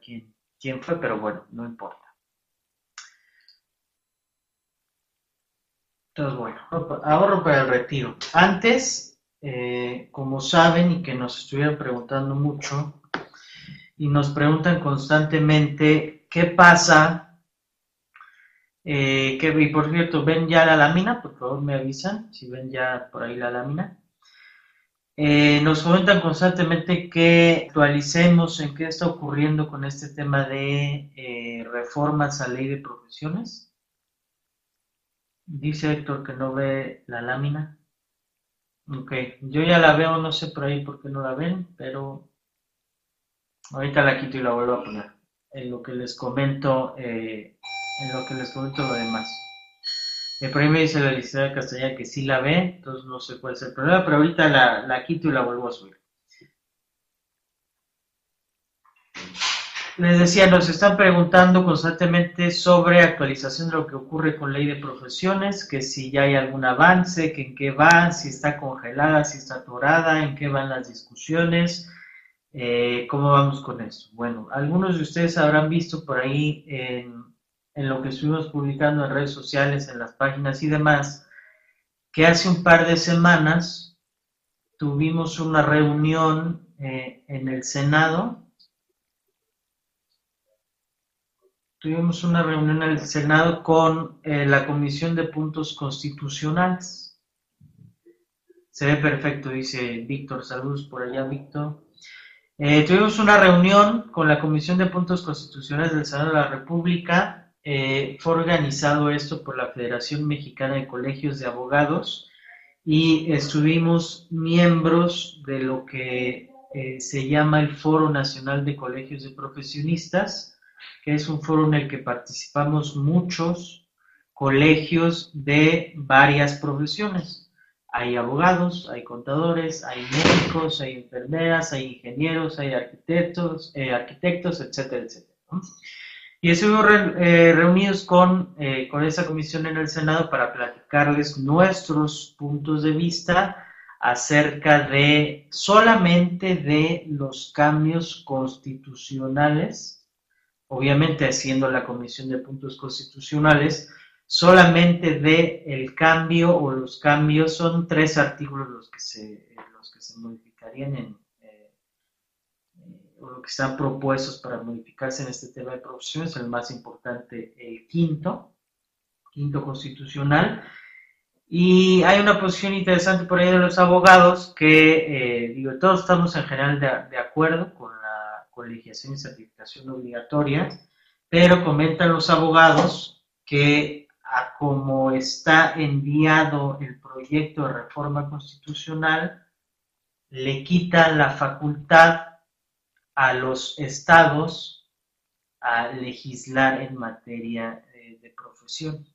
quién, fue, pero bueno, no importa. Entonces, bueno, ahorro para el retiro. Antes, eh, como saben y que nos estuvieron preguntando mucho, y nos preguntan constantemente qué pasa. Eh, y por cierto, ven ya la lámina, por favor me avisan si ven ya por ahí la lámina. Eh, nos comentan constantemente que actualicemos en qué está ocurriendo con este tema de eh, reformas a ley de profesiones. Dice Héctor que no ve la lámina. Ok, yo ya la veo, no sé por ahí por qué no la ven, pero Ahorita la quito y la vuelvo a poner. En lo que les comento, eh, en lo que les comento lo demás. El me dice la licenciada Castañeda que sí la ve, entonces no sé cuál es el problema, pero ahorita la, la quito y la vuelvo a subir. Les decía, nos están preguntando constantemente sobre actualización de lo que ocurre con ley de profesiones, que si ya hay algún avance, que en qué va, si está congelada, si está atorada, en qué van las discusiones, eh, ¿Cómo vamos con eso? Bueno, algunos de ustedes habrán visto por ahí en, lo que estuvimos publicando en redes sociales, en las páginas y demás, que hace un par de semanas tuvimos una reunión eh, en el Senado. Tuvimos una reunión en el Senado con eh, la Comisión de Puntos Constitucionales. Se ve perfecto, dice Víctor. Saludos por allá, Víctor. Eh, tuvimos una reunión con la Comisión de Puntos Constitucionales del Senado de la República. Eh, fue organizado esto por la Federación Mexicana de Colegios de Abogados y estuvimos miembros de lo que eh, se llama el Foro Nacional de Colegios de Profesionistas, que es un foro en el que participamos muchos colegios de varias profesiones hay abogados, hay contadores, hay médicos, hay enfermeras, hay ingenieros, hay arquitectos, eh, arquitectos, etcétera, etcétera. Y estuvimos eh, reunidos con, eh, con esa comisión en el Senado para platicarles nuestros puntos de vista acerca de solamente de los cambios constitucionales, obviamente haciendo la comisión de puntos constitucionales, solamente de el cambio o los cambios, son tres artículos los que se, los que se modificarían en, o lo que están propuestos para modificarse en este tema de profesiones, el más importante, el quinto, quinto constitucional. Y hay una posición interesante por ahí de los abogados que, eh, digo, todos estamos en general de, de acuerdo con la colegiación y certificación obligatoria, pero comentan los abogados que a como está enviado el proyecto de reforma constitucional, le quita la facultad a los estados a legislar en materia de, profesión,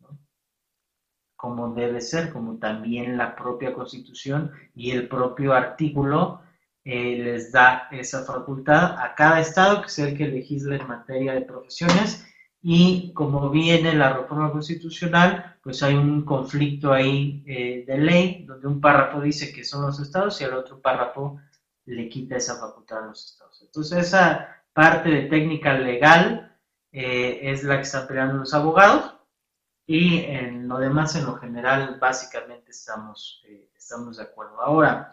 como debe ser, como también la propia constitución y el propio artículo eh, les da esa facultad a cada estado, que sea el que legisle en materia de profesiones, y como viene la reforma constitucional, pues hay un conflicto ahí eh, de ley, donde un párrafo dice que son los estados y el otro párrafo le quita esa facultad a los estados. Entonces esa parte de técnica legal eh, es la que están peleando los abogados y en lo demás, en lo general, básicamente estamos, eh, estamos de acuerdo. Ahora,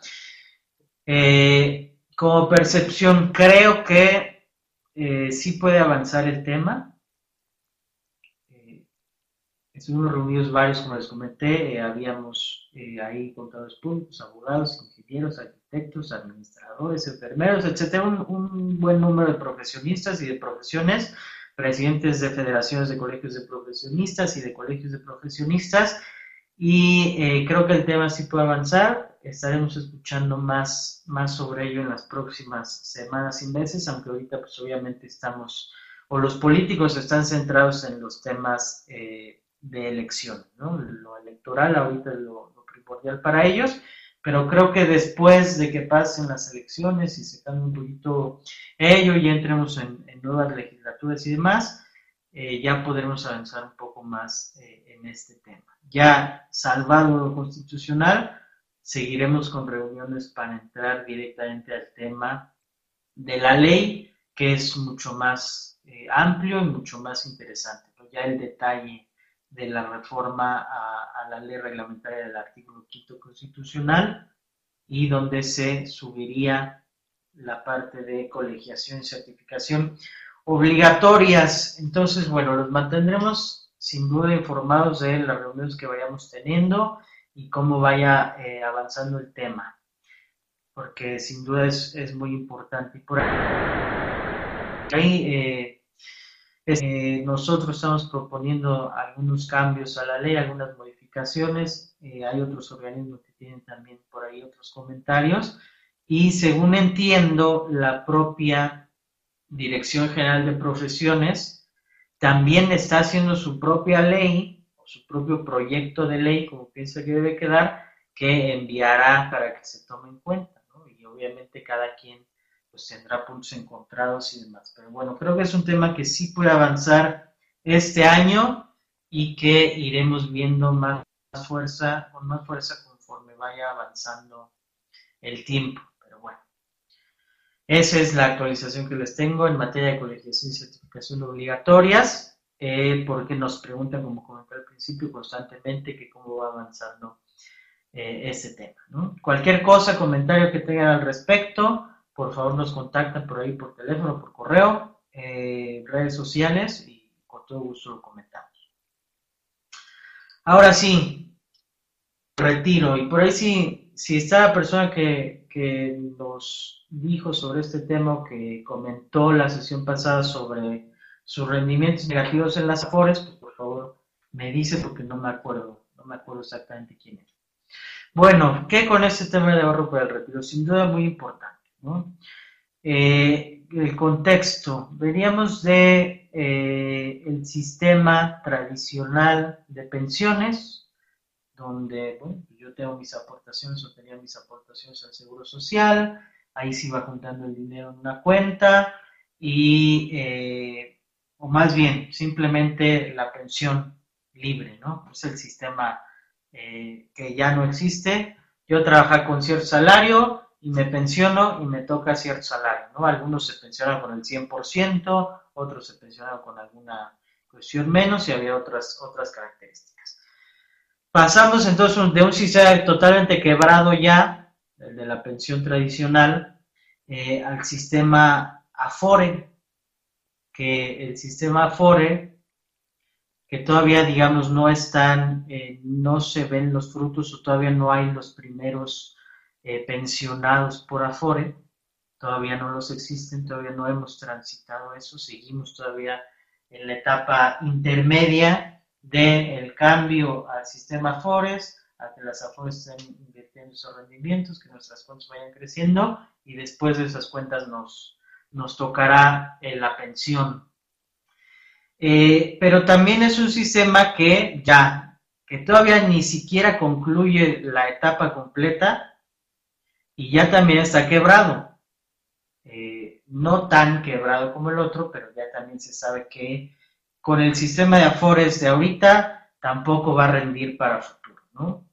como percepción, creo que sí puede avanzar el tema Estuvimos reunidos varios, como les comenté, eh, habíamos eh, ahí contadores públicos, abogados, ingenieros, arquitectos, administradores, enfermeros, etcétera, un, buen número de profesionistas y de profesiones, presidentes de federaciones de colegios de profesionistas y de colegios de profesionistas, y eh, creo que el tema sí puede avanzar, estaremos escuchando más, más sobre ello en las próximas semanas y meses, aunque ahorita pues obviamente estamos, o los políticos están centrados en los temas de elección, ¿no? Lo electoral ahorita es lo, primordial para ellos, pero creo que después de que pasen las elecciones y se cambie un poquito ello y entremos en, nuevas legislaturas y demás, eh, ya podremos avanzar un poco más eh, en este tema. Ya salvado lo constitucional, seguiremos con reuniones para entrar directamente al tema de la ley que es mucho más eh, amplio y mucho más interesante. Ya el detalle de la reforma a, la ley reglamentaria del artículo quinto constitucional y donde se subiría la parte de colegiación y certificación obligatorias. Entonces, bueno, los mantendremos sin duda informados de las reuniones que vayamos teniendo y cómo vaya eh, avanzando el tema, porque sin duda es, muy importante. Y por ahí, eh, eh, nosotros estamos proponiendo algunos cambios a la ley, algunas modificaciones, hay otros organismos que tienen también por ahí otros comentarios, y según entiendo, la propia Dirección General de Profesiones, también está haciendo su propia ley, o su propio proyecto de ley, como piensa que debe quedar, que enviará para que se tome en cuenta, ¿no? Y obviamente cada quien pues tendrá puntos encontrados y demás. Pero bueno, creo que es un tema que sí puede avanzar este año y que iremos viendo más fuerza, con más fuerza conforme vaya avanzando el tiempo. Esa es la actualización que les tengo en materia de colegiación y certificación obligatorias, eh, porque nos preguntan, como comenté al principio, constantemente que cómo va avanzando eh, ese tema. Cualquier cosa, comentario que tengan al respecto, por favor nos contactan por ahí por teléfono, por correo, eh, redes sociales y con todo gusto lo comentamos. Ahora sí, retiro. Y por ahí sí, si está la persona que, que nos dijo sobre este tema, que comentó la sesión pasada sobre sus rendimientos negativos en las Afores, pues por favor me dice porque no me acuerdo, no me acuerdo exactamente quién es. Bueno, ¿qué con este tema de ahorro para el retiro? Sin duda muy importante, eh, el contexto, veníamos de eh, el sistema tradicional de pensiones, donde yo tengo mis aportaciones o tenía mis aportaciones al Seguro Social, ahí se iba juntando el dinero en una cuenta y, eh, o más bien, simplemente la pensión libre, ¿no? Es el sistema que ya no existe. Yo trabajo con cierto salario y me pensiono y me toca cierto salario, ¿no? Algunos se pensionan con el 100%, otros se pensionan con alguna cuestión menos y había otras, otras características. Pasamos entonces de un sistema totalmente quebrado ya el de la pensión tradicional, eh, al sistema Afore, que el sistema Afore, que todavía, digamos, no están, eh, no se ven los frutos o todavía no hay los primeros eh, pensionados por Afore, todavía no los existen, todavía no hemos transitado eso, seguimos todavía en la etapa intermedia del cambio al sistema Afores, a que las Afores estén invirtiendo esos rendimientos, que nuestras cuentas vayan creciendo y después de esas cuentas nos, nos tocará eh, la pensión. Eh, pero también es un sistema que ya, que todavía ni siquiera concluye la etapa completa y ya también está quebrado. Eh, no tan quebrado como el otro, pero ya también se sabe que con el sistema de Afores de ahorita tampoco va a rendir para futuro, ¿no?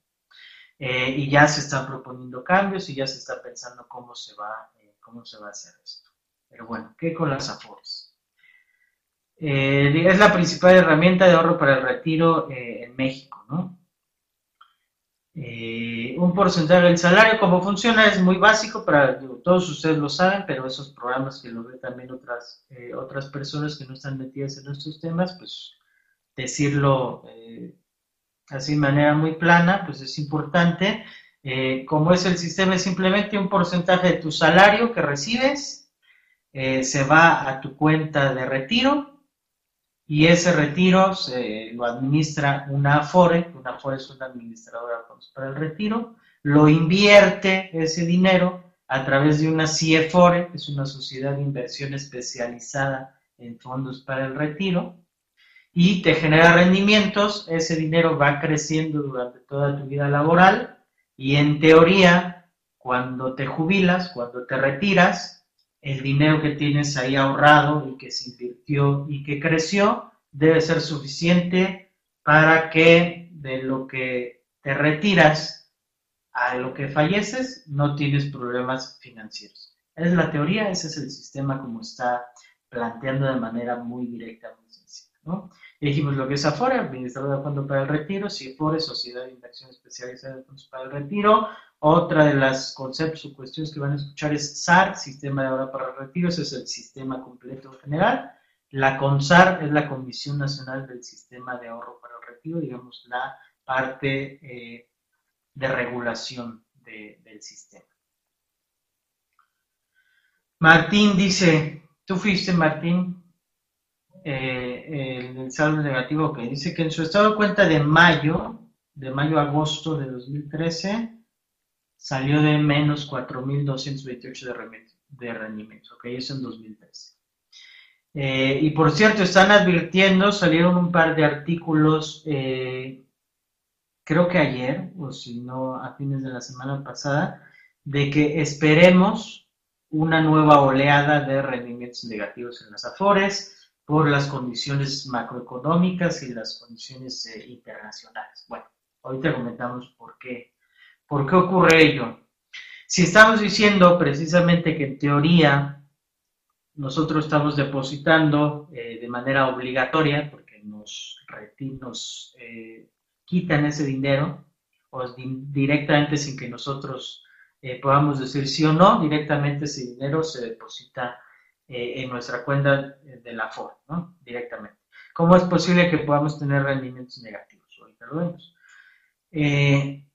Eh, y ya se están proponiendo cambios y ya se está pensando cómo se va, eh, cómo se va a hacer esto. Pero bueno, ¿qué con las AFORES? Es la principal herramienta de ahorro para el retiro en México, ¿no? Un porcentaje del salario, cómo funciona, es muy básico, para todos ustedes lo saben, pero esos programas que lo ven también otras, otras personas que no están metidas en estos temas, pues decirlo así de manera muy plana, pues es importante. Eh, como es el sistema, es simplemente un porcentaje de tu salario que recibes, eh, se va a tu cuenta de retiro y ese retiro se lo administra una Afore, una Afore es una administradora para el retiro, lo invierte ese dinero a través de una CIEFORE, que es una sociedad de inversión especializada en fondos para el retiro, y te genera rendimientos, ese dinero va creciendo durante toda tu vida laboral y en teoría, cuando te jubilas, cuando te retiras, el dinero que tienes ahí ahorrado y que se invirtió y que creció debe ser suficiente para que de lo que te retiras a lo que falleces no tienes problemas financieros. Es la teoría, ese es el sistema como está planteando de manera muy directa, muy sencilla. ¿no? Y dijimos lo que es Afore, Administrador de Fondo para el Retiro, CIFORE, Sociedad de Inversión Especializada de Fondos para el Retiro. Otra de las conceptos o cuestiones que van a escuchar es SAR, Sistema de Ahorro para el Retiro, ese es el sistema completo general. La CONSAR es la Comisión Nacional del Sistema de Ahorro para el Retiro, digamos, la parte eh, de regulación del sistema. Martín dice, tú fuiste Martín, eh, el saldo negativo que dice que en su estado de cuenta de mayo, de mayo a agosto de 2013, salió de menos 4.228 de, de rendimiento, ok, eso en 2013. Eh, y por cierto, están advirtiendo, salieron un par de artículos, eh, creo que ayer, o si no a fines de la semana pasada, de que esperemos una nueva oleada de rendimientos negativos en las Afores, por las condiciones macroeconómicas y las condiciones eh, internacionales. Bueno, ahorita comentamos por qué, por qué ocurre ello. Si estamos diciendo precisamente que en teoría nosotros estamos depositando eh, de manera obligatoria, porque nos, nos eh, quitan ese dinero, o directamente sin que nosotros podamos decir sí o no, directamente ese dinero se deposita eh, en nuestra cuenta de la FOR, ¿no? Directamente. ¿Cómo es posible que podamos tener rendimientos negativos? Ahorita lo vemos. Eh,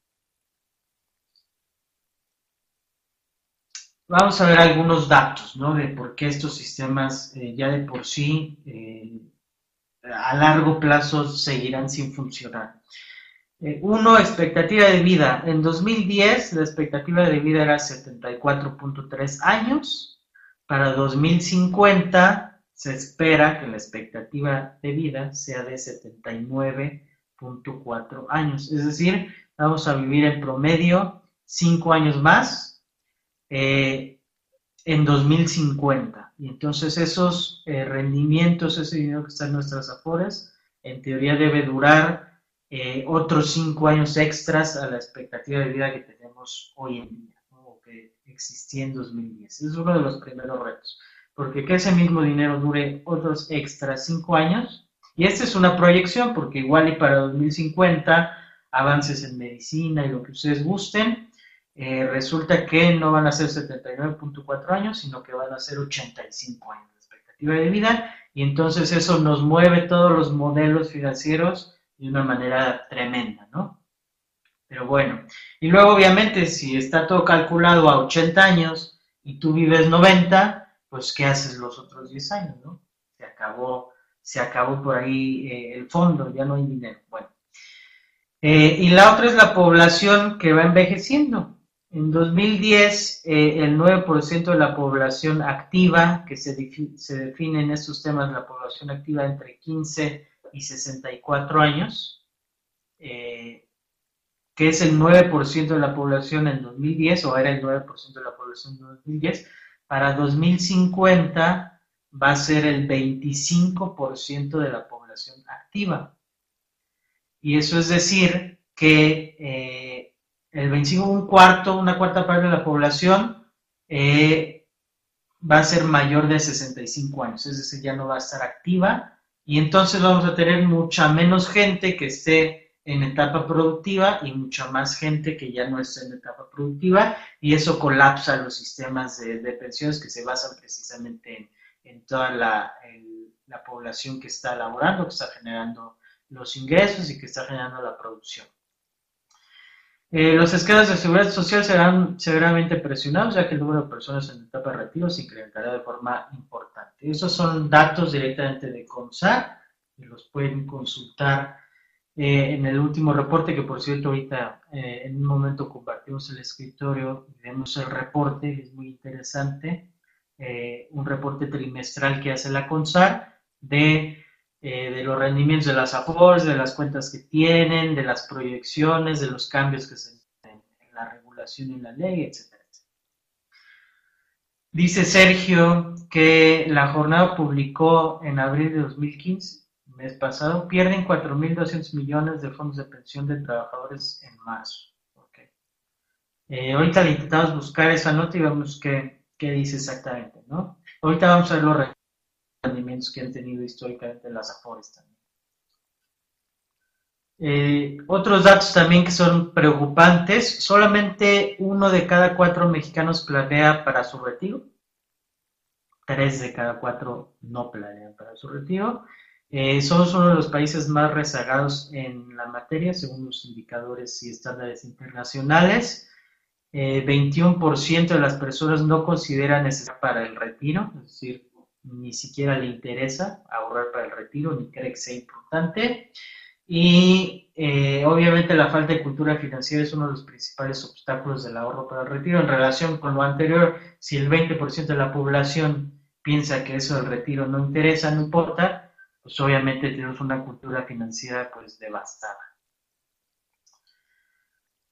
vamos a ver algunos datos, ¿no? De por qué estos sistemas eh, ya de por sí a largo plazo seguirán sin funcionar. uno, expectativa de vida. En 2010 la expectativa de vida era 74.3 años para 2050 se espera que la expectativa de vida sea de 79.4 años. Es decir, vamos a vivir en promedio 5 años más eh, en 2050. Y entonces esos eh, rendimientos, ese dinero que está en nuestras afores, en teoría debe durar eh, otros 5 años extras a la expectativa de vida que tenemos hoy en día existía en 2010. Es uno de los primeros retos, porque que ese mismo dinero dure otros extra cinco años, y esta es una proyección, porque igual y para 2050 avances en medicina y lo que ustedes gusten, eh, resulta que no van a ser 79.4 años, sino que van a ser 85 años de expectativa de vida, y entonces eso nos mueve todos los modelos financieros de una manera tremenda, ¿no? Pero bueno, y luego obviamente si está todo calculado a 80 años y tú vives 90, pues ¿qué haces los otros 10 años, no? Se acabó, se acabó por ahí eh, el fondo, ya no hay dinero. Bueno. Eh, y la otra es la población que va envejeciendo. En 2010, eh, el 9% de la población activa, que se, se define en estos temas la población activa entre 15 y 64 años, eh, que es el 9% de la población en 2010, o era el 9% de la población en 2010, para 2050 va a ser el 25% de la población activa. Y eso es decir que eh, el 25, un cuarto, una cuarta parte de la población eh, va a ser mayor de 65 años, es decir, ya no va a estar activa y entonces vamos a tener mucha menos gente que esté en etapa productiva y mucha más gente que ya no está en etapa productiva y eso colapsa los sistemas de, pensiones que se basan precisamente en, toda la, la, población que está laborando, que está generando los ingresos y que está generando la producción. Eh, los esquemas de seguridad social serán severamente presionados, ya que el número de personas en etapa reactiva se incrementará de forma importante. Esos son datos directamente de CONSAR, y los pueden consultar eh, en el último reporte, que por cierto ahorita eh, en un momento compartimos el escritorio y vemos el reporte, es muy interesante, eh, un reporte trimestral que hace la CONSAR de, de los rendimientos de las AFORs, de las cuentas que tienen, de las proyecciones, de los cambios que se en, en la regulación y la ley, etcétera. Dice Sergio que la jornada publicó en abril de 2015 mes pasado, pierden 4.200 millones de fondos de pensión de trabajadores en marzo. Okay. Eh, ahorita intentamos buscar esa nota y vemos que qué dice exactamente, ¿no? Ahorita vamos a ver los rendimientos que han tenido históricamente las AFORES también. Eh, otros datos también que son preocupantes, solamente uno de cada cuatro mexicanos planea para su retiro, tres de cada cuatro no planean para su retiro. Eh, somos uno de los países más rezagados en la materia, según los indicadores y estándares internacionales. 21% eh, de las personas no consideran necesario para el retiro, es decir, ni siquiera le interesa ahorrar para el retiro, ni cree que sea importante. Y eh, obviamente la falta de cultura financiera es uno de los principales obstáculos del ahorro para el retiro. En relación con lo anterior, si el 20% de la población piensa que eso del retiro no interesa, no importa, pues obviamente tenemos una cultura financiera pues devastada.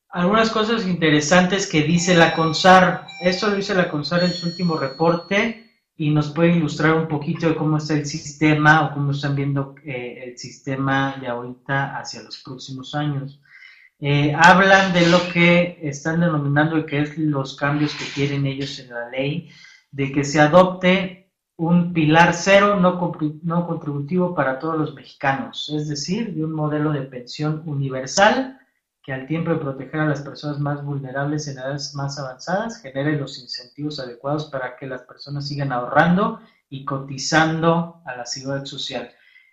Algunas cosas interesantes que dice la CONSAR. Esto lo dice la CONSAR en su último reporte y nos puede ilustrar un poquito de cómo está el sistema o cómo están viendo eh, el sistema de ahorita hacia los próximos años. Eh, hablan de lo que están denominando que es los cambios que quieren ellos en la ley, de que se adopte un pilar cero no, no contributivo para todos los mexicanos, es decir, de un modelo de pensión universal que al tiempo de proteger a las personas más vulnerables en edades más avanzadas, genere los incentivos adecuados para que las personas sigan ahorrando y cotizando a la seguridad social.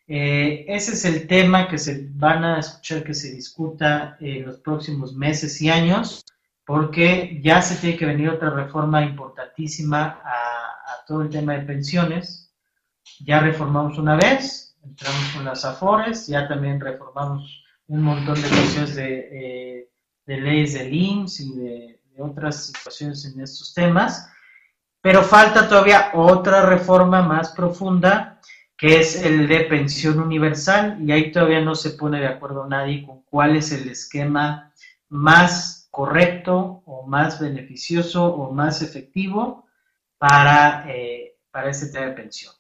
Eh, ese es el tema que se van a escuchar que se discuta en los próximos meses y años, porque ya se tiene que venir otra reforma importantísima a, a todo el tema de pensiones. Ya reformamos una vez, entramos con las AFORES, ya también reformamos un montón de cuestiones de, eh, de leyes del IMSS y de, otras situaciones en estos temas, pero falta todavía otra reforma más profunda que es el de pensión universal y ahí todavía no se pone de acuerdo nadie con cuál es el esquema más correcto o más beneficioso o más efectivo para, eh, para este tema de pensión.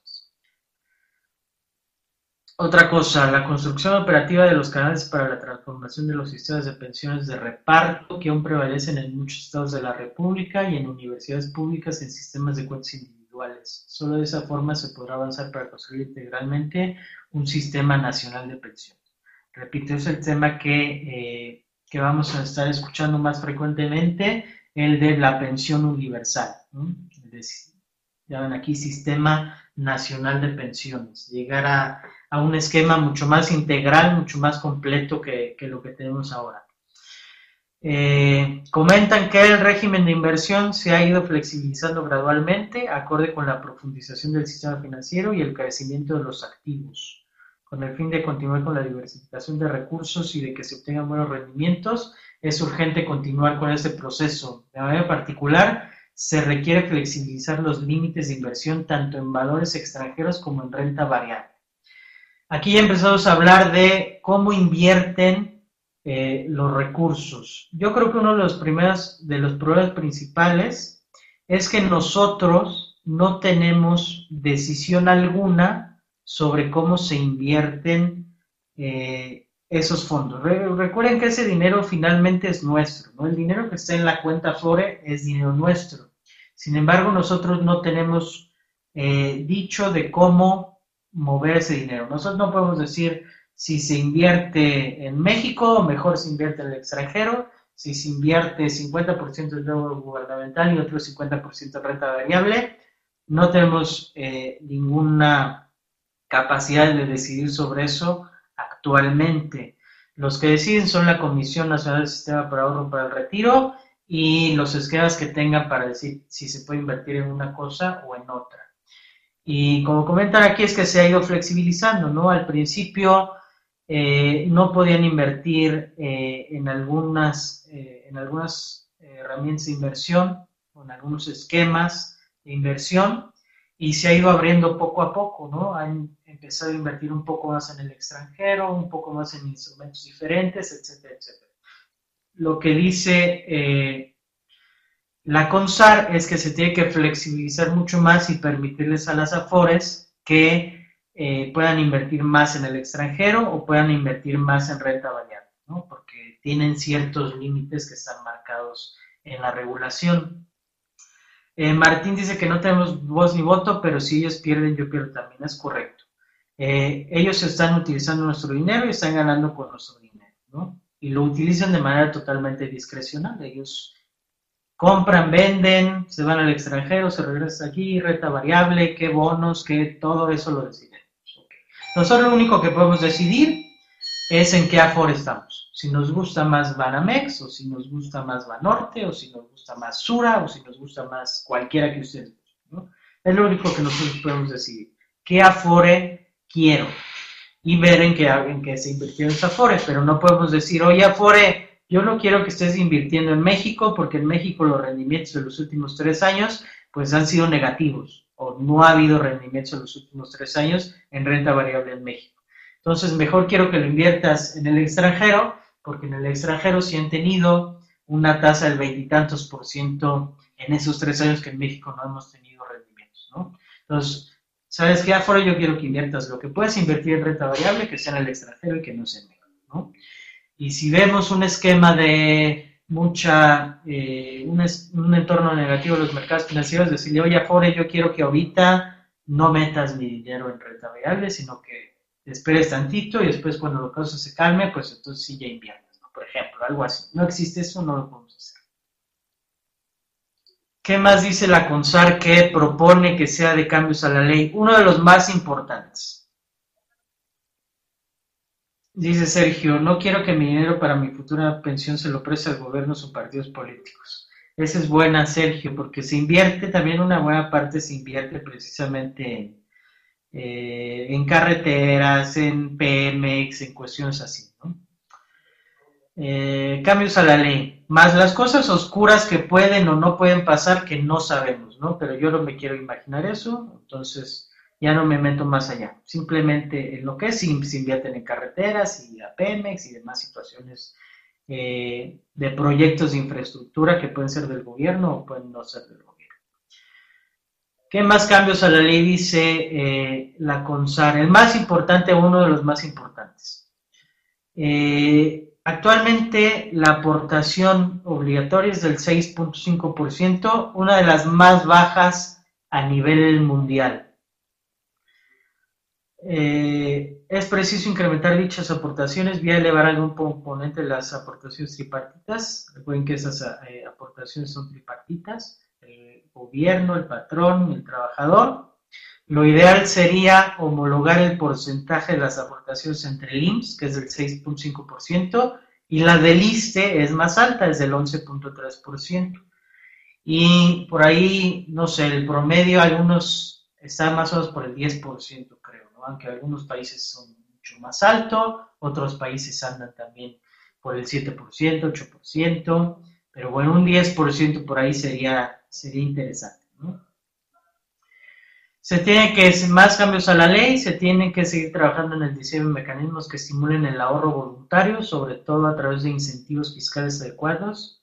Otra cosa, la construcción operativa de los canales para la transformación de los sistemas de pensiones de reparto que aún prevalecen en muchos estados de la República y en universidades públicas en sistemas de cuentas individuales. Solo de esa forma se podrá avanzar para construir integralmente un sistema nacional de pensiones. Repito, es el tema que, eh, que vamos a estar escuchando más frecuentemente, el de la pensión universal. ya ven aquí, Sistema Nacional de Pensiones. Llegar a a un esquema mucho más integral, mucho más completo que, lo que tenemos ahora. Eh, comentan que el régimen de inversión se ha ido flexibilizando gradualmente, acorde con la profundización del sistema financiero y el crecimiento de los activos, con el fin de continuar con la diversificación de recursos y de que se obtengan buenos rendimientos. Es urgente continuar con este proceso. De manera particular, se requiere flexibilizar los límites de inversión tanto en valores extranjeros como en renta variable. Aquí ya empezamos a hablar de cómo invierten eh, los recursos. Yo creo que uno de los, primeros, de los problemas principales es que nosotros no tenemos decisión alguna sobre cómo se invierten eh, esos fondos. recuerden que ese dinero finalmente es nuestro, ¿no? El dinero que está en la cuenta FORE es dinero nuestro. Sin embargo, nosotros no tenemos eh, dicho de cómo mover ese dinero. Nosotros no podemos decir si se invierte en México, mejor se invierte en el extranjero, si se invierte 50% en dinero gubernamental y otro 50% en renta variable. No tenemos eh, ninguna capacidad de decidir sobre eso actualmente. Los que deciden son la Comisión Nacional del Sistema para Ahorro para el Retiro y los esquemas que tengan para decir si se puede invertir en una cosa o en otra. Y como comentan aquí es que se ha ido flexibilizando, ¿no? Al principio eh, no podían invertir eh, en algunas, eh, en algunas herramientas de inversión, en algunos esquemas de inversión, y se ha ido abriendo poco a poco, ¿no? Han empezado a invertir un poco más en el extranjero, un poco más en instrumentos diferentes, etcétera, etcétera. Lo que dice la CONSAR es que se tiene que flexibilizar mucho más y permitirles a las AFORES que eh, puedan invertir más en el extranjero o puedan invertir más en renta variable, ¿no? porque tienen ciertos límites que están marcados en la regulación. Eh, Martín dice que no tenemos voz ni voto, pero si ellos pierden, yo pierdo también. Es correcto. Eh, ellos están utilizando nuestro dinero y están ganando con nuestro dinero, ¿no? Y lo utilizan de manera totalmente discrecional. Ellos compran, venden, se van al extranjero, se regresan aquí, renta variable, qué bonos, qué todo eso lo deciden. Nosotros lo único que podemos decidir es en qué aforo estamos. Si nos gusta más Banamex, o si nos gusta más Banorte, o si nos gusta más Sura, o si nos gusta más cualquiera que ustedes ¿no? Es lo único que nosotros podemos decidir. ¿Qué afore quiero? Y ver en qué, en qué se invirtió ese afore. Pero no podemos decir, oye, afore, yo no quiero que estés invirtiendo en México porque en México los rendimientos de los últimos tres años pues han sido negativos o no ha habido rendimientos en los últimos tres años en renta variable en México. Entonces, mejor quiero que lo inviertas en el extranjero porque en el extranjero sí han tenido una tasa del veintitantos por ciento en esos tres años que en México no hemos tenido rendimientos, ¿no? Entonces, ¿sabes qué? Afuera yo quiero que inviertas lo que puedes invertir en renta variable, que sea en el extranjero y que no sea en México. Y si vemos un esquema de mucha, eh, un, entorno negativo de los mercados financieros, decirle, oye, Afore, yo quiero que ahorita no metas mi dinero en renta variable, sino que esperes tantito y después cuando lo caso se calme, pues entonces sí ya inviertes, ¿no? Por ejemplo, algo así. No existe eso, no lo podemos hacer. ¿Qué más dice la CONSAR que propone que sea de cambios a la ley? Uno de los más importantes Dice Sergio, no quiero que mi dinero para mi futura pensión se lo preste al gobierno o partidos políticos. Esa es buena, Sergio, porque se invierte, también una buena parte se invierte precisamente en, eh, carreteras, en PMX, en cuestiones así. ¿no? Eh, cambios a la ley, más las cosas oscuras que pueden o no pueden pasar que no sabemos, ¿no? Pero yo no me quiero imaginar eso, entonces ya no me meto más allá. Simplemente en lo que es, se invierten en carreteras y a Pemex y demás situaciones eh, de proyectos de infraestructura que pueden ser del gobierno o pueden no ser del gobierno. ¿Qué más cambios a la ley dice eh, la CONSAR? El más importante, uno de los más importantes. Eh, actualmente la aportación obligatoria es del 6.5%, una de las más bajas a nivel mundial. Eh, es preciso incrementar dichas aportaciones vía elevar algún componente de las aportaciones tripartitas. Recuerden que esas eh, aportaciones son tripartitas, el gobierno, el patrón, el trabajador. Lo ideal sería homologar el porcentaje de las aportaciones entre el IMSS, que es del 6.5%, y la del ISTE es más alta, es del 11.3%. Y por ahí, no sé, el promedio, algunos están más o menos por el 10%, creo aunque algunos países son mucho más altos, otros países andan también por el 7%, 8%, pero bueno, un 10% por ahí sería, sería interesante. Se tienen que hacer más cambios a la ley, se tienen que seguir trabajando en el diseño de mecanismos que estimulen el ahorro voluntario, sobre todo a través de incentivos fiscales adecuados.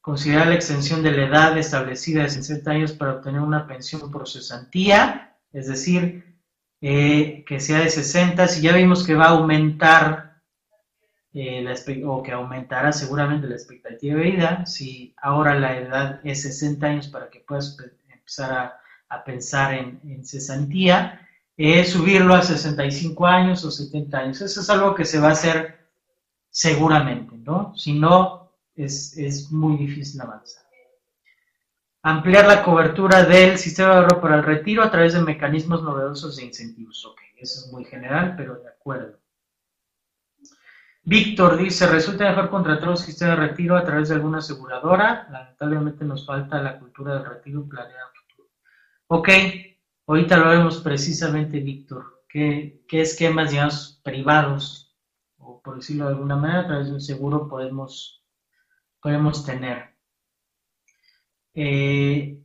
Considerar la extensión de la edad establecida de 60 años para obtener una pensión por cesantía es decir, eh, que sea de 60, si ya vimos que va a aumentar eh, o que aumentará seguramente la expectativa de vida, si ahora la edad es 60 años para que puedas empezar a, pensar en, cesantía, es subirlo a 65 años o 70 años. Eso es algo que se va a hacer seguramente, ¿no? Si no, es, es muy difícil avanzar ampliar la cobertura del sistema de ahorro para el retiro a través de mecanismos novedosos de incentivos. Ok, eso es muy general, pero de acuerdo. Víctor dice, resulta mejor contratar un sistema de retiro a través de alguna aseguradora. Lamentablemente nos falta la cultura del retiro planeado futuro. Ok, ahorita lo vemos precisamente, Víctor. ¿Qué, ¿Qué, esquemas, digamos, privados, o por decirlo de alguna manera, a través de un seguro podemos, podemos tener? Eh,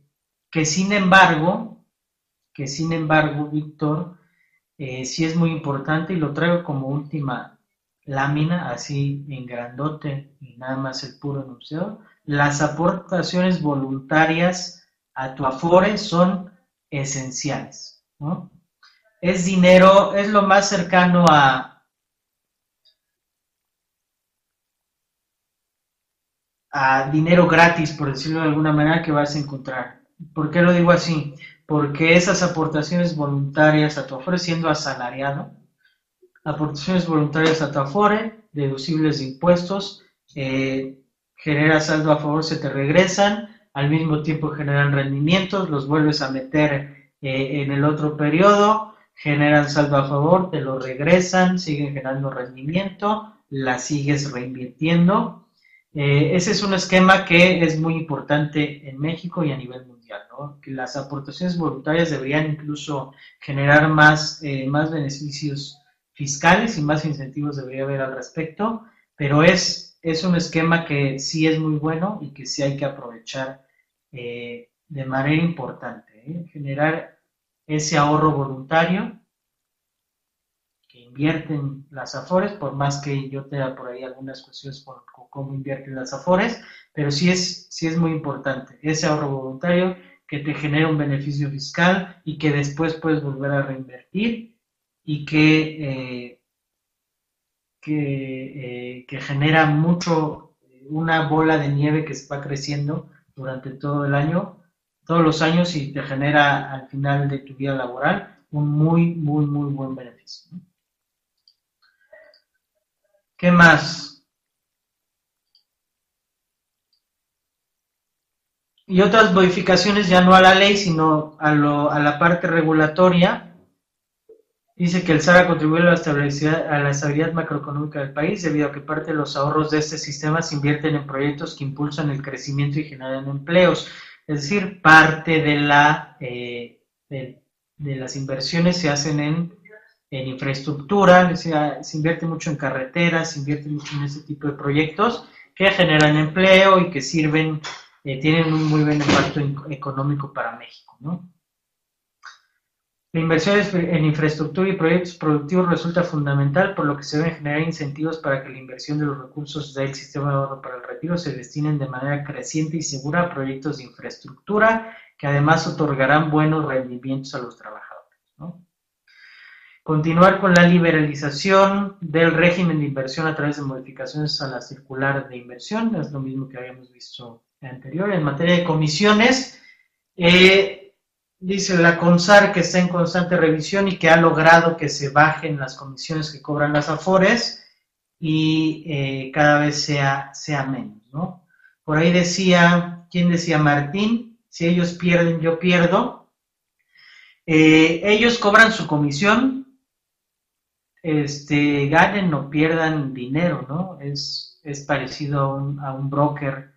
que sin embargo, que sin embargo, Víctor, eh, sí es muy importante y lo traigo como última lámina, así en grandote y nada más el puro enunciado, las aportaciones voluntarias a tu Afore son esenciales. Es dinero, es lo más cercano a, a dinero gratis, por decirlo de alguna manera, que vas a encontrar. ¿Por qué lo digo así? Porque esas aportaciones voluntarias a tu Afore, siendo asalariado, aportaciones voluntarias a tu Afore, deducibles de impuestos, eh, genera saldo a favor, se te regresan, al mismo tiempo generan rendimientos, los vuelves a meter eh, en el otro periodo, generan saldo a favor, te lo regresan, siguen generando rendimiento, la sigues reinvirtiendo. Eh, ese es un esquema que es muy importante en México y a nivel mundial, ¿no? que las aportaciones voluntarias deberían incluso generar más, eh, más beneficios fiscales y más incentivos debería haber al respecto, pero es, es un esquema que sí es muy bueno y que sí hay que aprovechar eh, de manera importante, generar ese ahorro voluntario invierten las AFORES, por más que yo tenga por ahí algunas cuestiones por cómo invierten las AFORES, pero sí es, sí es muy importante ese ahorro voluntario que te genera un beneficio fiscal y que después puedes volver a reinvertir y que, eh, eh, que genera mucho, una bola de nieve que se va creciendo durante todo el año todos los años y te genera al final de tu vida laboral un muy, muy, muy buen beneficio. ¿Qué más? Y otras modificaciones ya no a la ley, sino a, lo, a la parte regulatoria. Dice que el SARA contribuye a la, estabilidad, a la estabilidad macroeconómica del país debido a que parte de los ahorros de este sistema se invierten en proyectos que impulsan el crecimiento y generan empleos. Es decir, parte de, la, eh, de, las inversiones se hacen en, en infraestructura, se, invierte mucho en carreteras, se invierte mucho en ese tipo de proyectos que generan empleo y que sirven, eh, tienen un muy buen impacto económico para México. ¿no? La inversión en infraestructura y proyectos productivos resulta fundamental, por lo que se deben generar incentivos para que la inversión de los recursos del sistema de ahorro para el retiro se destinen de manera creciente y segura a proyectos de infraestructura que además otorgarán buenos rendimientos a los trabajadores. Continuar con la liberalización del régimen de inversión a través de modificaciones a la circular de inversión, es lo mismo que habíamos visto anterior. En materia de comisiones, eh, dice la CONSAR que está en constante revisión y que ha logrado que se bajen las comisiones que cobran las AFORES y eh, cada vez sea, sea menos, ¿no? Por ahí decía, ¿quién decía? Martín, si ellos pierden, yo pierdo. Eh, ellos cobran su comisión, este, ganen o pierdan dinero, ¿no? Es, es parecido a un, a un broker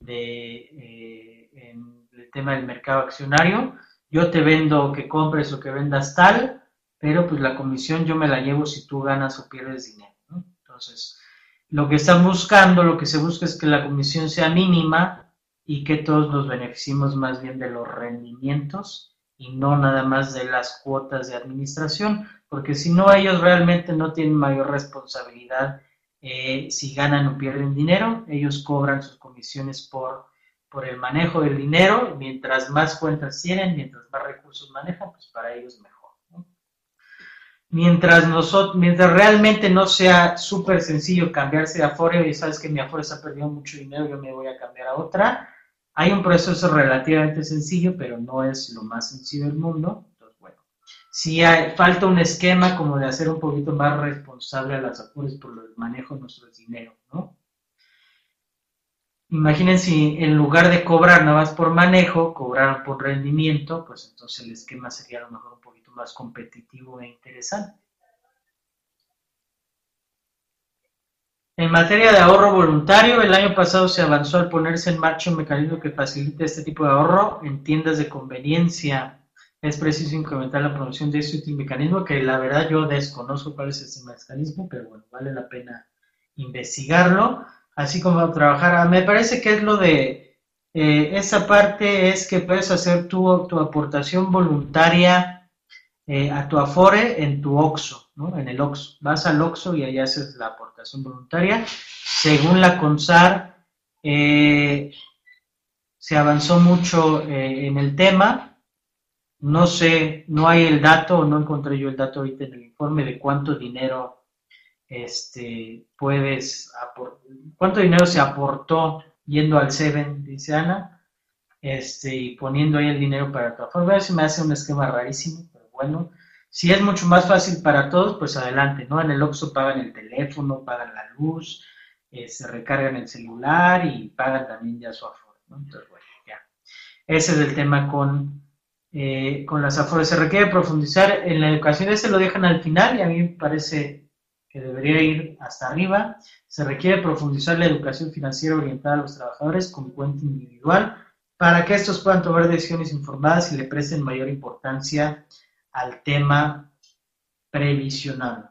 de, eh, en el tema del mercado accionario yo te vendo que compres o que vendas tal, pero pues la comisión yo me la llevo si tú ganas o pierdes dinero. ¿no? Entonces, lo que están buscando, lo que se busca es que la comisión sea mínima y que todos nos beneficiemos más bien de los rendimientos y no nada más de las cuotas de administración, porque si no ellos realmente no tienen mayor responsabilidad eh, si ganan o pierden dinero, ellos cobran sus comisiones por por el manejo del dinero, mientras más cuentas tienen, mientras más recursos manejan, pues para ellos mejor. Mientras, nosotros, mientras realmente no sea súper sencillo cambiarse de Afore, y sabes que mi Afore se ha perdido mucho dinero, yo me voy a cambiar a otra, hay un proceso relativamente sencillo, pero no es lo más sencillo del mundo. Entonces, bueno, si hay, falta un esquema como de hacer un poquito más responsable a las Afores por el manejo de nuestro dinero, ¿no? Imaginen si en lugar de cobrar nada más por manejo, cobraran por rendimiento, pues entonces el esquema sería a lo mejor un poquito más competitivo e interesante. En materia de ahorro voluntario, el año pasado se avanzó al ponerse en marcha un mecanismo que facilite este tipo de ahorro en tiendas de conveniencia. Es preciso incrementar la promoción de este mecanismo, que la verdad yo desconozco cuál es este mecanismo, pero bueno, vale la pena investigarlo así como trabajar. Ah, me parece que es lo de eh, esa parte es que puedes hacer tu, tu aportación voluntaria eh, a tu Afore en tu OXO, En el OXO. Vas al OXO y ahí haces la aportación voluntaria. Según la CONSAR, eh, se avanzó mucho en el tema. No sé, no hay el dato, no encontré yo el dato ahorita en el informe de cuánto dinero este, puedes cuánto dinero se aportó yendo al Seven, dice Ana, este, y poniendo ahí el dinero para tu. A ver si me hace un esquema rarísimo, pero bueno. Si es mucho más fácil para todos, pues adelante, ¿no? En el Oxxo pagan el teléfono, pagan la luz, eh, se recargan el celular y pagan también ya su Afore, ¿no? Entonces, bueno, ya. Ese es el tema con, eh, con las Afores. Se requiere profundizar en la educación, ese lo dejan al final y a mí me parece que debería ir hasta arriba. Se requiere profundizar la educación financiera orientada a los trabajadores con cuenta individual para que estos puedan tomar decisiones informadas y le presten mayor importancia al tema previsional.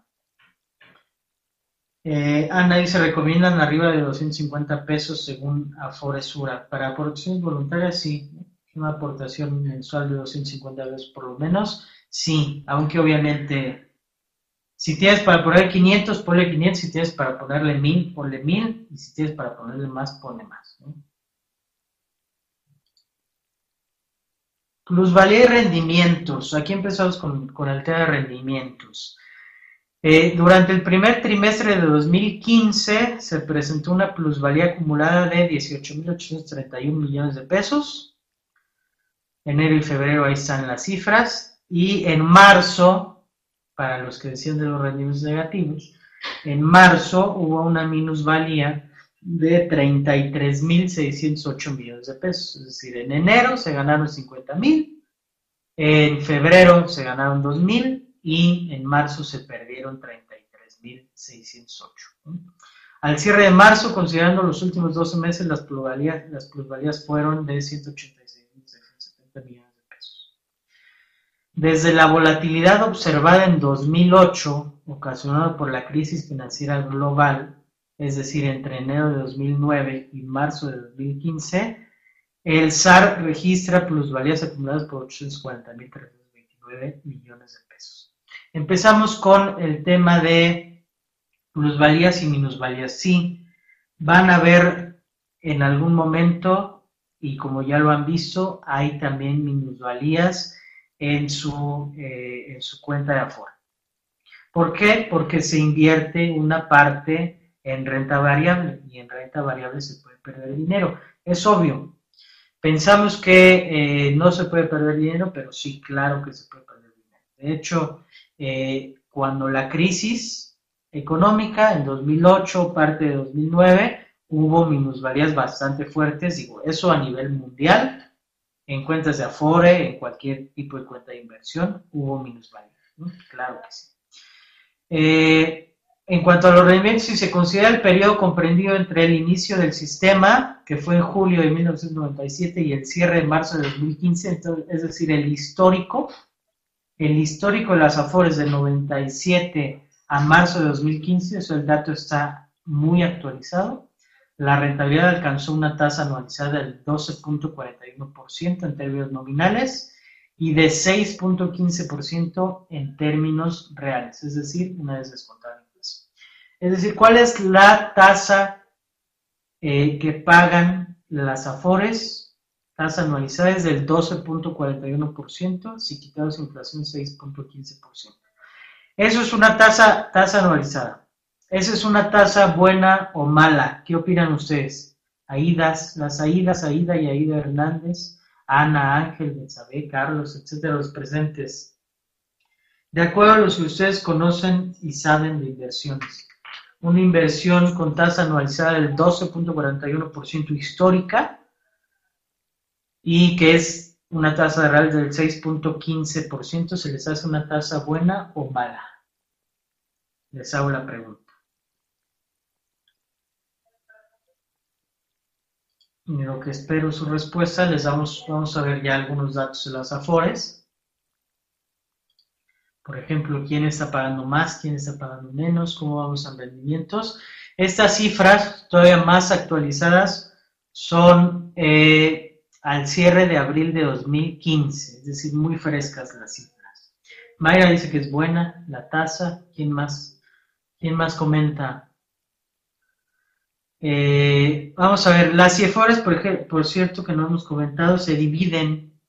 Eh, dice, recomiendan arriba de 250 pesos según Aforesura. Para aportaciones voluntarias, sí. Una aportación mensual de 250 pesos por lo menos, sí. Aunque obviamente, si tienes para poner 500, ponle 500. Si tienes para ponerle 1000, ponle 1000. Y si tienes para ponerle más, ponle más. Plusvalía y rendimientos. Aquí empezamos con, el tema de rendimientos. Eh, durante el primer trimestre de 2015 se presentó una plusvalía acumulada de 18.831 millones de pesos. Enero y febrero ahí están las cifras. Y en marzo, para los que decían de los rendimientos negativos, en marzo hubo una minusvalía de 33.608 millones de pesos. Es decir, en enero se ganaron 50.000, en febrero se ganaron 2.000 y en marzo se perdieron 33.608. Al cierre de marzo, considerando los últimos 12 meses, las plusvalías, las plusvalías fueron de 186.670 millones de pesos. Desde la volatilidad observada en 2008, ocasionada por la crisis financiera global, es decir, entre enero de 2009 y marzo de 2015, el SAR registra plusvalías acumuladas por 840.329 millones de pesos. Empezamos con el tema de plusvalías y minusvalías. Sí, van a ver en algún momento, y como ya lo han visto, hay también minusvalías en su, eh, en su cuenta de Afore. ¿Por qué? Porque se invierte una parte en renta variable y en renta variable se puede perder dinero. Es obvio. Pensamos que eh, no se puede perder dinero, pero sí, claro que se puede perder dinero. De hecho, eh, cuando la crisis económica en 2008, parte de 2009, hubo minusvalías bastante fuertes, digo, eso a nivel mundial, en cuentas de Afore, en cualquier tipo de cuenta de inversión, hubo minusvalías. Claro que sí. Eh, en cuanto a los rendimientos, si se considera el periodo comprendido entre el inicio del sistema, que fue en julio de 1997, y el cierre de marzo de 2015, es decir, el histórico, el histórico de las AFORES de 97 a marzo de 2015, eso el dato está muy actualizado. La rentabilidad alcanzó una tasa anualizada del 12.41% en términos nominales y de 6.15% en términos reales, es decir, una vez descontada es decir, ¿cuál es la tasa eh, que pagan las AFORES? Tasa anualizada es del 12.41%, si quitamos inflación 6.15%. Eso es una tasa, tasa anualizada. ¿Esa es una tasa buena o mala? ¿Qué opinan ustedes? Aidas, las Aidas, Aida y Aida Hernández, Ana, Ángel, Betsabé, Carlos, etcétera, los presentes. De acuerdo a los que ustedes conocen y saben de inversiones una inversión con tasa anualizada del 12.41% histórica y que es una tasa real del 6.15%, ¿se les hace una tasa buena o mala? Les hago la pregunta. Y lo que espero su respuesta, les damos, vamos a ver ya algunos datos de las AFORES. Por ejemplo, quién está pagando más, quién está pagando menos, cómo vamos a rendimientos. Estas cifras, todavía más actualizadas, son eh, al cierre de abril de 2015, es decir, muy frescas las cifras. Mayra dice que es buena la tasa. ¿Quién más? ¿Quién más comenta? Eh, vamos a ver, las CIEFORES, por, por cierto, que no hemos comentado, se dividen,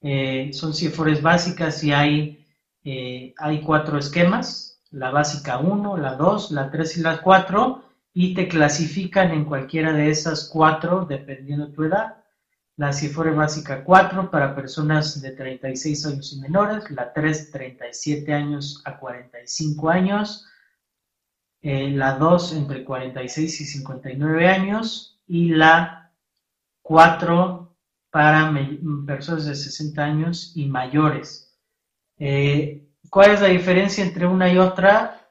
eh, son CIEFORES básicas y hay eh, hay cuatro esquemas, la básica 1, la 2, la 3 y la 4. y te clasifican en cualquiera de esas cuatro, dependiendo de tu edad. La CIFORE básica 4 para personas de 36 años y menores, la 3 37 años a 45 años, eh, la 2 entre 46 y 59 años y la 4 para personas de 60 años y mayores. Eh, ¿Cuál es la diferencia entre una y otra?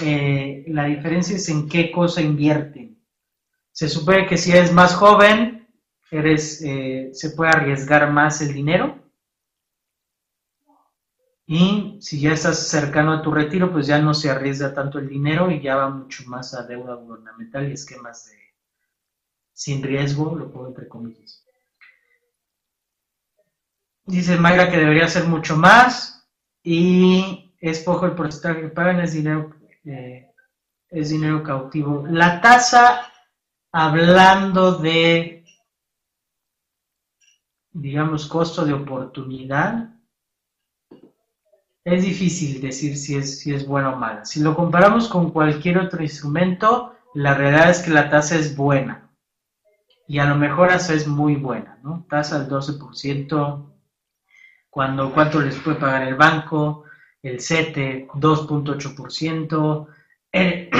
Eh, la diferencia es en qué cosa invierten. Se supone que si eres más joven, eres, eh, se puede arriesgar más el dinero. Y si ya estás cercano a tu retiro, pues ya no se arriesga tanto el dinero y ya va mucho más a deuda gubernamental y esquemas de sin riesgo, lo pongo entre comillas. Dice Mayra que debería ser mucho más y es poco el porcentaje que pagan, es dinero eh, es dinero cautivo. La tasa, hablando de, digamos, costo de oportunidad, es difícil decir si es, si es buena o mala. Si lo comparamos con cualquier otro instrumento, la realidad es que la tasa es buena. Y a lo mejor hasta es muy buena, ¿no? Tasa del 12%, cuando, cuánto les puede pagar el banco, el CETE 2.8%, eh,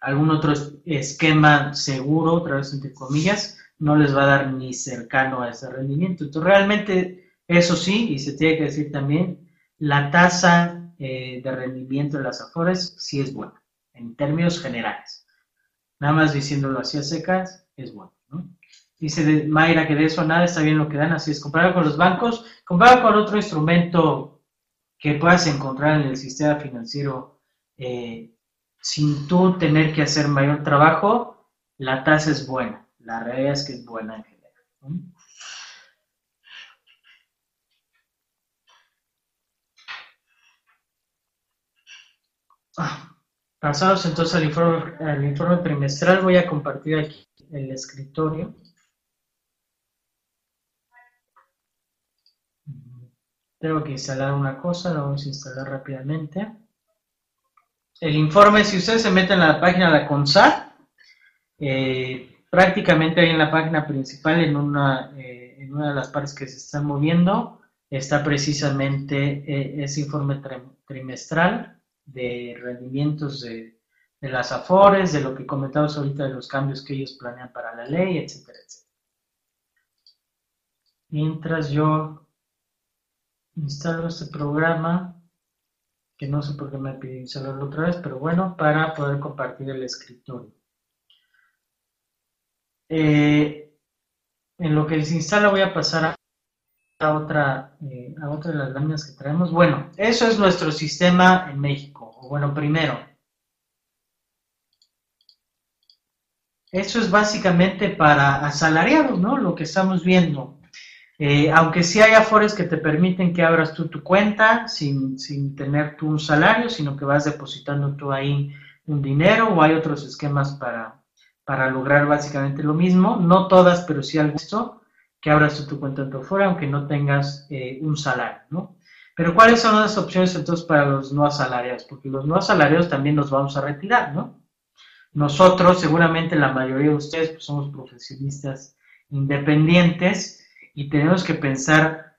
algún otro esquema seguro, otra vez entre comillas, no les va a dar ni cercano a ese rendimiento. Entonces, realmente, eso sí, y se tiene que decir también, la tasa eh, de rendimiento de las afores sí es buena, en términos generales. Nada más diciéndolo así a secas, es bueno. ¿no? Dice Mayra que de eso nada está bien lo que dan, así es. Comparado con los bancos, comparado con otro instrumento que puedas encontrar en el sistema financiero eh, sin tú tener que hacer mayor trabajo, la tasa es buena. La realidad es que es buena en general. Ah, pasados entonces al informe, al informe trimestral, voy a compartir aquí el escritorio. Tengo que instalar una cosa, lo vamos a instalar rápidamente. El informe, si ustedes se meten en la página de la CONSAT, eh, prácticamente ahí en la página principal, en una, eh, en una de las partes que se están moviendo, está precisamente eh, ese informe trimestral de rendimientos de, de, las AFORES, de lo que comentamos ahorita de los cambios que ellos planean para la ley, etcétera, etcétera. Mientras yo instalo este programa, que no sé por qué me pide instalarlo otra vez, pero bueno, para poder compartir el escritorio. Eh, en lo que se instala voy a pasar a, otra, eh, a otra de las láminas que traemos. Bueno, eso es nuestro sistema en México. Bueno, primero, eso es básicamente para asalariados, ¿no? Lo que estamos viendo. Eh, aunque sí hay afores que te permiten que abras tú tu cuenta sin, tener tú un salario, sino que vas depositando tú ahí un dinero o hay otros esquemas para, para lograr básicamente lo mismo. No todas, pero sí algo esto, que abras tú tu cuenta en tu afore, aunque no tengas eh, un salario, ¿no? Pero ¿cuáles son las opciones entonces para los no asalariados? Porque los no asalariados también nos vamos a retirar, ¿no? Nosotros, seguramente la mayoría de ustedes, pues somos profesionistas independientes, y tenemos que pensar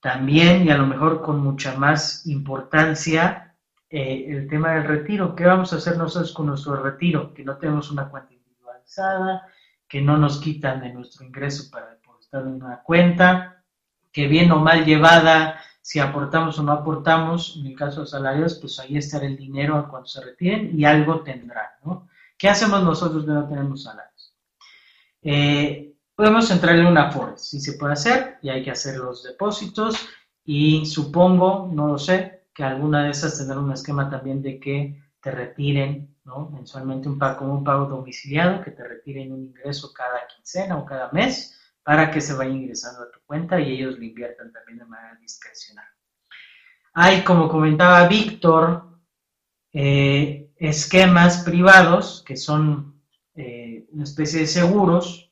también y a lo mejor con mucha más importancia eh, el tema del retiro. ¿Qué vamos a hacer nosotros con nuestro retiro? Que no tenemos una cuenta individualizada, que no nos quitan de nuestro ingreso para depositar en una cuenta, que bien o mal llevada, si aportamos o no aportamos, en el caso de salarios, pues ahí estará el dinero cuando se retiren y algo tendrán, ¿no? ¿Qué hacemos nosotros que no tenemos salarios? Eh, Podemos entrar en una Afore, si se puede hacer, y hay que hacer los depósitos. Y supongo, no lo sé, que alguna de esas tendrá un esquema también de que te retiren ¿no? mensualmente un pago, como un pago domiciliado, que te retiren un ingreso cada quincena o cada mes para que se vaya ingresando a tu cuenta y ellos lo inviertan también de manera discrecional. Hay, como comentaba Víctor, eh, esquemas privados que son eh, una especie de seguros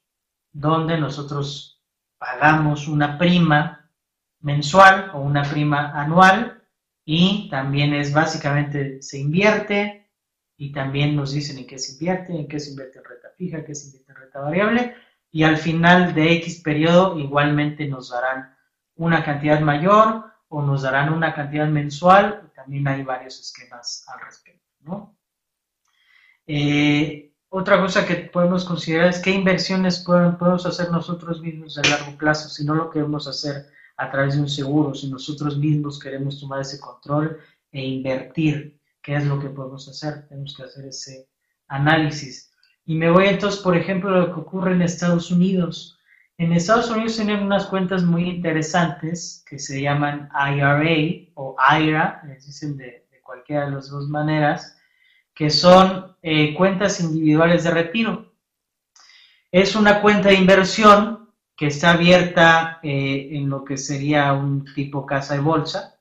donde nosotros pagamos una prima mensual o una prima anual y también es básicamente se invierte y también nos dicen en qué se invierte, en qué se invierte en renta fija, qué se invierte en renta variable, y al final de X periodo igualmente nos darán una cantidad mayor o nos darán una cantidad mensual, también hay varios esquemas al respecto, ¿no? Eh, otra cosa que podemos considerar es qué inversiones podemos hacer nosotros mismos a largo plazo, si no lo queremos hacer a través de un seguro, si nosotros mismos queremos tomar ese control e invertir, qué es lo que podemos hacer, tenemos que hacer ese análisis. Y me voy entonces, por ejemplo, a lo que ocurre en Estados Unidos. En Estados Unidos tienen unas cuentas muy interesantes que se llaman IRA o IRA, les dicen de, de cualquiera de las dos maneras, que son eh, cuentas individuales de retiro. Es una cuenta de inversión que está abierta eh, en lo que sería un tipo casa de bolsa.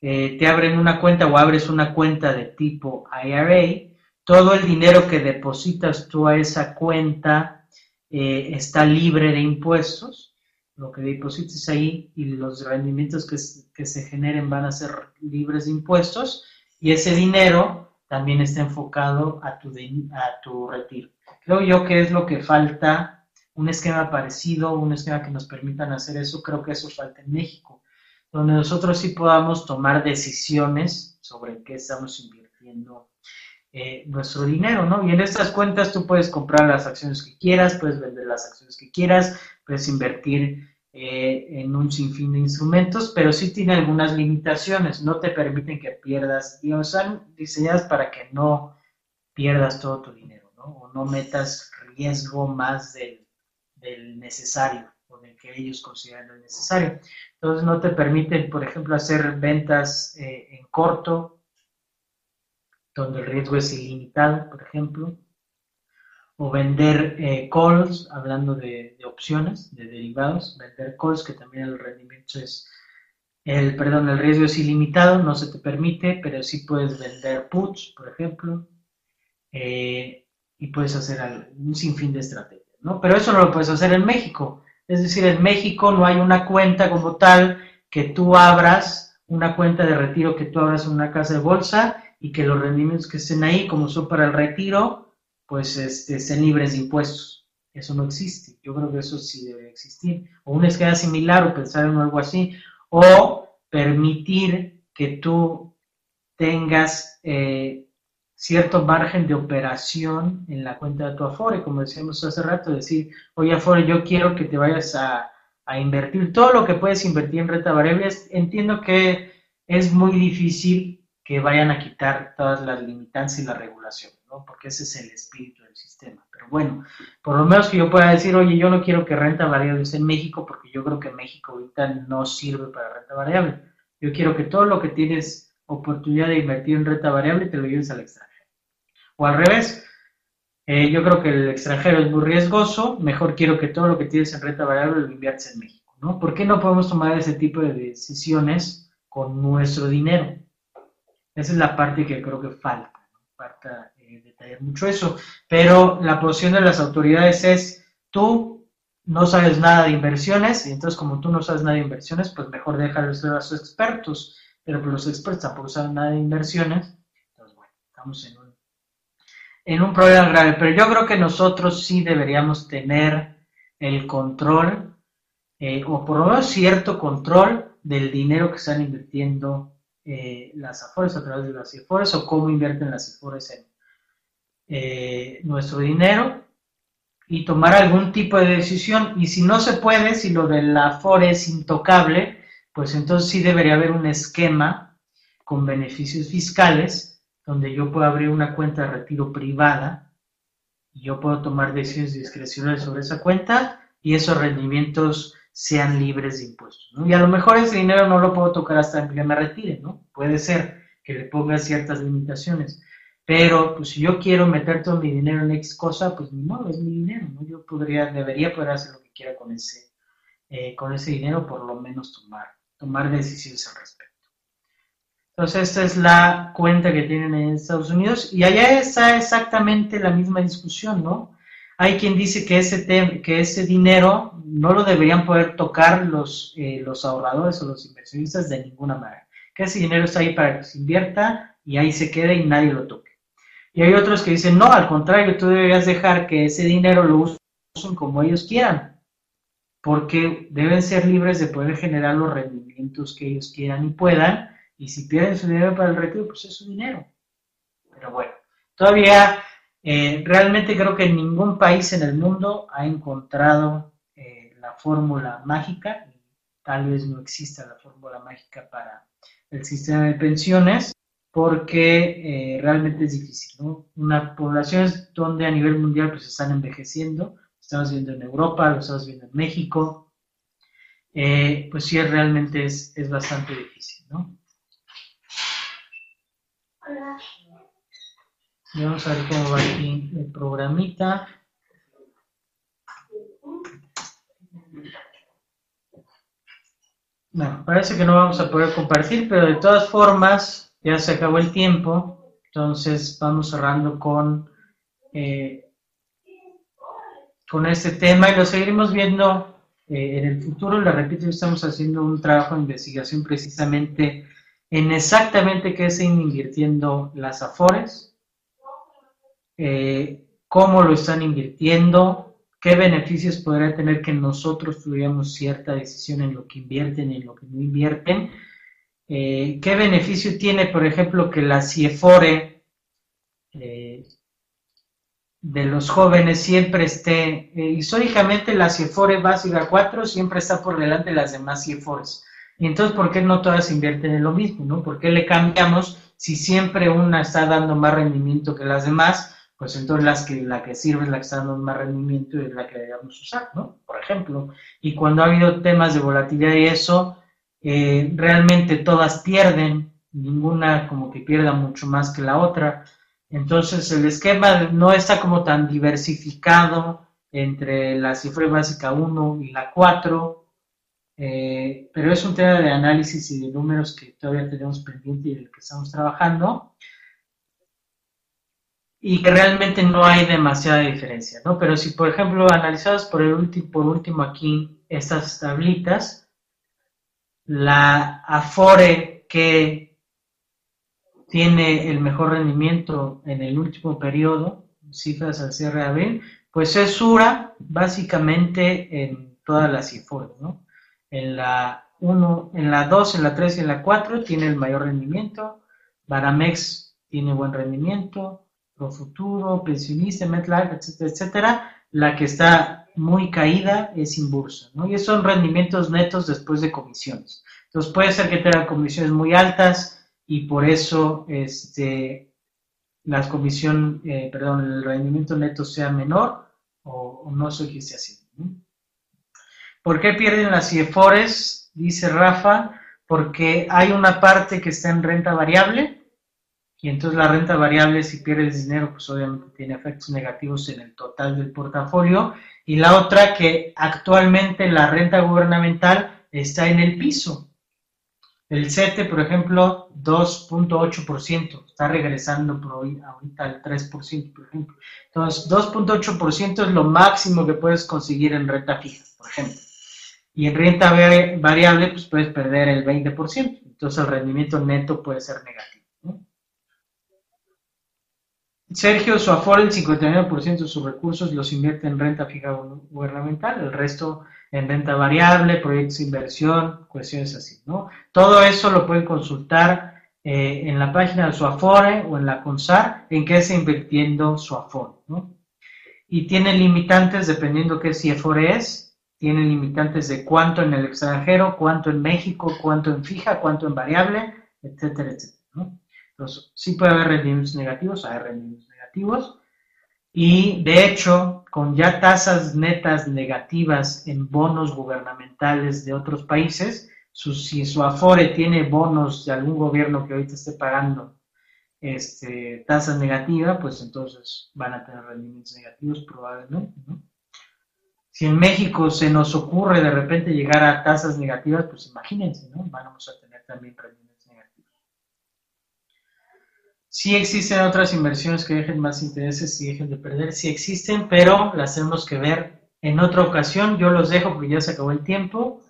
Eh, te abren una cuenta o abres una cuenta de tipo IRA. Todo el dinero que depositas tú a esa cuenta está libre de impuestos. Lo que deposites ahí y los rendimientos que, que se generen van a ser libres de impuestos. Y ese dinero también está enfocado a tu, a tu retiro. Creo yo que es lo que falta, un esquema parecido, un esquema que nos permitan hacer eso, creo que eso falta en México, donde nosotros sí podamos tomar decisiones sobre qué estamos invirtiendo eh, nuestro dinero, ¿no? Y en estas cuentas tú puedes comprar las acciones que quieras, puedes vender las acciones que quieras, puedes invertir eh, en un sinfín de instrumentos, pero sí tiene algunas limitaciones, no te permiten que pierdas, digamos, están diseñadas para que no pierdas todo tu dinero, ¿no? O no metas riesgo más del, del necesario o del que ellos consideran necesario. Entonces no te permiten, por ejemplo, hacer ventas eh, en corto, donde el riesgo es ilimitado, por ejemplo o vender eh, calls, hablando de, opciones, de derivados, vender calls, que también el rendimiento es, el, perdón, el riesgo es ilimitado, no se te permite, pero sí puedes vender puts, por ejemplo, eh, y puedes hacer un sinfín de estrategias, ¿no? Pero eso no lo puedes hacer en México. Es decir, en México no hay una cuenta como tal que tú abras, una cuenta de retiro que tú abras en una casa de bolsa y que los rendimientos que estén ahí, como son para el retiro, pues este, estén libres de impuestos. Eso no existe. Yo creo que eso sí debe existir. O una escala similar o pensar en algo así. O permitir que tú tengas eh, cierto margen de operación en la cuenta de tu Afore, como decíamos hace rato, decir, oye Afore, yo quiero que te vayas a, a invertir todo lo que puedes invertir en renta variable. Entiendo que es muy difícil que vayan a quitar todas las limitantes y la regulación porque ese es el espíritu del sistema. Pero bueno, por lo menos que yo pueda decir, oye, yo no quiero que renta variable esté en México, porque yo creo que México ahorita no sirve para renta variable. Yo quiero que todo lo que tienes oportunidad de invertir en renta variable te lo lleves al extranjero. O al revés, eh, yo creo que el extranjero es muy riesgoso, mejor quiero que todo lo que tienes en renta variable lo inviertes en México, ¿no? ¿Por qué no podemos tomar ese tipo de decisiones con nuestro dinero? Esa es la parte que creo que falta, falta detallar mucho eso, pero la posición de las autoridades es, tú no sabes nada de inversiones, y entonces como tú no sabes nada de inversiones, pues mejor déjalo a sus expertos, pero pues los expertos tampoco saben nada de inversiones, entonces bueno, estamos en un, en un problema grave, pero yo creo que nosotros sí deberíamos tener el control, eh, o por lo menos cierto control del dinero que están invirtiendo eh, las AFORES a través de las AFORES o cómo invierten las AFORES en, eh, nuestro dinero y tomar algún tipo de decisión. Y si no se puede, si lo de la FORE es intocable, pues entonces sí debería haber un esquema con beneficios fiscales donde yo puedo abrir una cuenta de retiro privada y yo puedo tomar decisiones discrecionales sobre esa cuenta y esos rendimientos sean libres de impuestos. Y a lo mejor ese dinero no lo puedo tocar hasta que me retire, ¿no? Puede ser que le ponga ciertas limitaciones. Pero pues si yo quiero meter todo mi dinero en X cosa, pues modo, es mi dinero, ¿no? Yo podría, debería poder hacer lo que quiera con ese, eh, con ese dinero, por lo menos tomar, tomar decisiones al respecto. Entonces, esta es la cuenta que tienen en Estados Unidos y allá está exactamente la misma discusión, ¿no? Hay quien dice que ese, que ese dinero no lo deberían poder tocar los, eh, los ahorradores o los inversionistas de ninguna manera. Que ese dinero está ahí para que se invierta y ahí se quede y nadie lo toque. Y hay otros que dicen, no, al contrario, tú deberías dejar que ese dinero lo usen como ellos quieran, porque deben ser libres de poder generar los rendimientos que ellos quieran y puedan, y si pierden su dinero para el retiro, pues es su dinero. Pero bueno, todavía eh, realmente creo que ningún país en el mundo ha encontrado eh, la fórmula mágica, tal vez no exista la fórmula mágica para el sistema de pensiones, porque eh, realmente es difícil, ¿no? Una población donde a nivel mundial pues están envejeciendo, estamos viendo en Europa, lo estamos viendo en México, pues sí, realmente es, es bastante difícil, ¿no? Vamos a ver cómo va aquí el programita. Bueno, parece que no vamos a poder compartir, pero de todas formas ya se acabó el tiempo, entonces vamos cerrando con, eh, con este tema y lo seguiremos viendo eh, en el futuro. Le repito, estamos haciendo un trabajo de investigación precisamente en exactamente qué se invirtiendo las AFORES, eh, cómo lo están invirtiendo, qué beneficios podría tener que nosotros tuviéramos cierta decisión en lo que invierten y en lo que no invierten. Eh, ¿Qué beneficio tiene, por ejemplo, que la CIEFORE eh, de los jóvenes siempre esté, históricamente la CIEFORE básica 4 siempre está por delante de las demás CIEFORES. Entonces, ¿por qué no todas invierten en lo mismo? ¿no? ¿Por qué le cambiamos si siempre una está dando más rendimiento que las demás? Pues entonces las que, la que sirve es la que está dando más rendimiento y es la que debemos usar, ¿no? Por ejemplo. Y cuando ha habido temas de volatilidad y eso, eh, realmente todas pierden, ninguna como que pierda mucho más que la otra. Entonces el esquema no está como tan diversificado entre la cifra básica 1 y la 4, eh, pero es un tema de análisis y de números que todavía tenemos pendiente y del que estamos trabajando y que realmente no hay demasiada diferencia, ¿no? Pero si, por ejemplo, analizadas por, el último, por último aquí estas tablitas, la Afore que tiene el mejor rendimiento en el último periodo, cifras al cierre de abril, pues es Sura básicamente en todas las Afore, ¿no? En la 1, en la 2, en la 3 y en la 4 tiene el mayor rendimiento, Baramex tiene buen rendimiento, Profuturo, Pensionista, MetLife, etcétera, etcétera, la que está muy caída es Inbursa, ¿no? Y esos son rendimientos netos después de comisiones. Entonces puede ser que tengan comisiones muy altas y por eso este, las comisión, eh, perdón, el rendimiento neto sea menor o, no sé qué esté haciendo. ¿Por qué pierden las CIEFORES? Dice Rafa, porque hay una parte que está en renta variable y entonces la renta variable, si pierdes dinero, pues obviamente tiene efectos negativos en el total del portafolio. Y la otra, que actualmente la renta gubernamental está en el piso. El CETE, por ejemplo, 2.8%, está regresando ahorita al 3%, por ejemplo. Entonces, 2.8% es lo máximo que puedes conseguir en renta fija, por ejemplo. Y en renta variable, pues puedes perder el 20%. Entonces, el rendimiento neto puede ser negativo. Sergio, su Afore, el 59% de sus recursos los invierte en renta fija gubernamental, el resto en renta variable, proyectos de inversión, cuestiones así, ¿no? Todo eso lo pueden consultar eh, en la página de su Afore o en la CONSAR, en qué está invirtiendo su Afore, ¿no? Y tiene limitantes dependiendo qué si Afore es, tiene limitantes de cuánto en el extranjero, cuánto en México, cuánto en fija, cuánto en variable, etcétera, etcétera. Entonces, sí puede haber rendimientos negativos, hay rendimientos negativos. Y de hecho, con ya tasas netas negativas en bonos gubernamentales de otros países, si su Afore tiene bonos de algún gobierno que ahorita esté pagando este, tasas negativas, pues entonces van a tener rendimientos negativos probablemente. Si en México se nos ocurre de repente llegar a tasas negativas, pues imagínense, ¿no? Vamos a tener también rendimientos Sí existen otras inversiones que dejen más intereses y dejen de perder, sí existen, pero las tenemos que ver en otra ocasión. Yo los dejo porque ya se acabó el tiempo.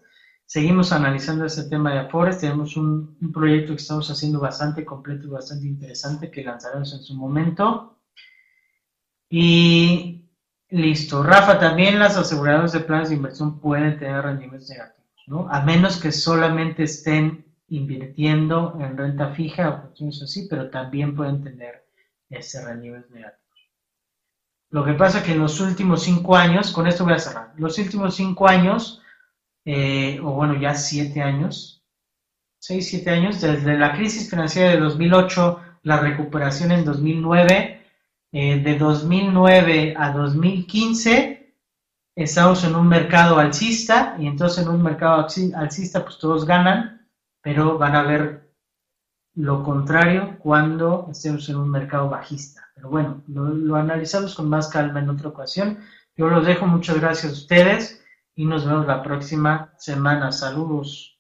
Seguimos analizando ese tema de Afores. Tenemos un, proyecto que estamos haciendo bastante completo y bastante interesante que lanzaremos en su momento. Y listo. Rafa, también las aseguradoras de planes de inversión pueden tener rendimientos negativos, ¿no? A menos que solamente estén invirtiendo en renta fija o cuestiones así, pero también pueden tener ese rendimientos negativos. Lo que pasa es que en los últimos cinco años, con esto voy a cerrar, los últimos cinco años, eh, o bueno, ya siete años, seis, siete años, desde la crisis financiera de 2008, la recuperación en 2009, eh, de 2009 a 2015, estamos en un mercado alcista, y entonces en un mercado alcista, pues todos ganan, pero van a ver lo contrario cuando estemos en un mercado bajista. Pero bueno, lo, analizamos con más calma en otra ocasión. Yo los dejo, muchas gracias a ustedes y nos vemos la próxima semana. Saludos.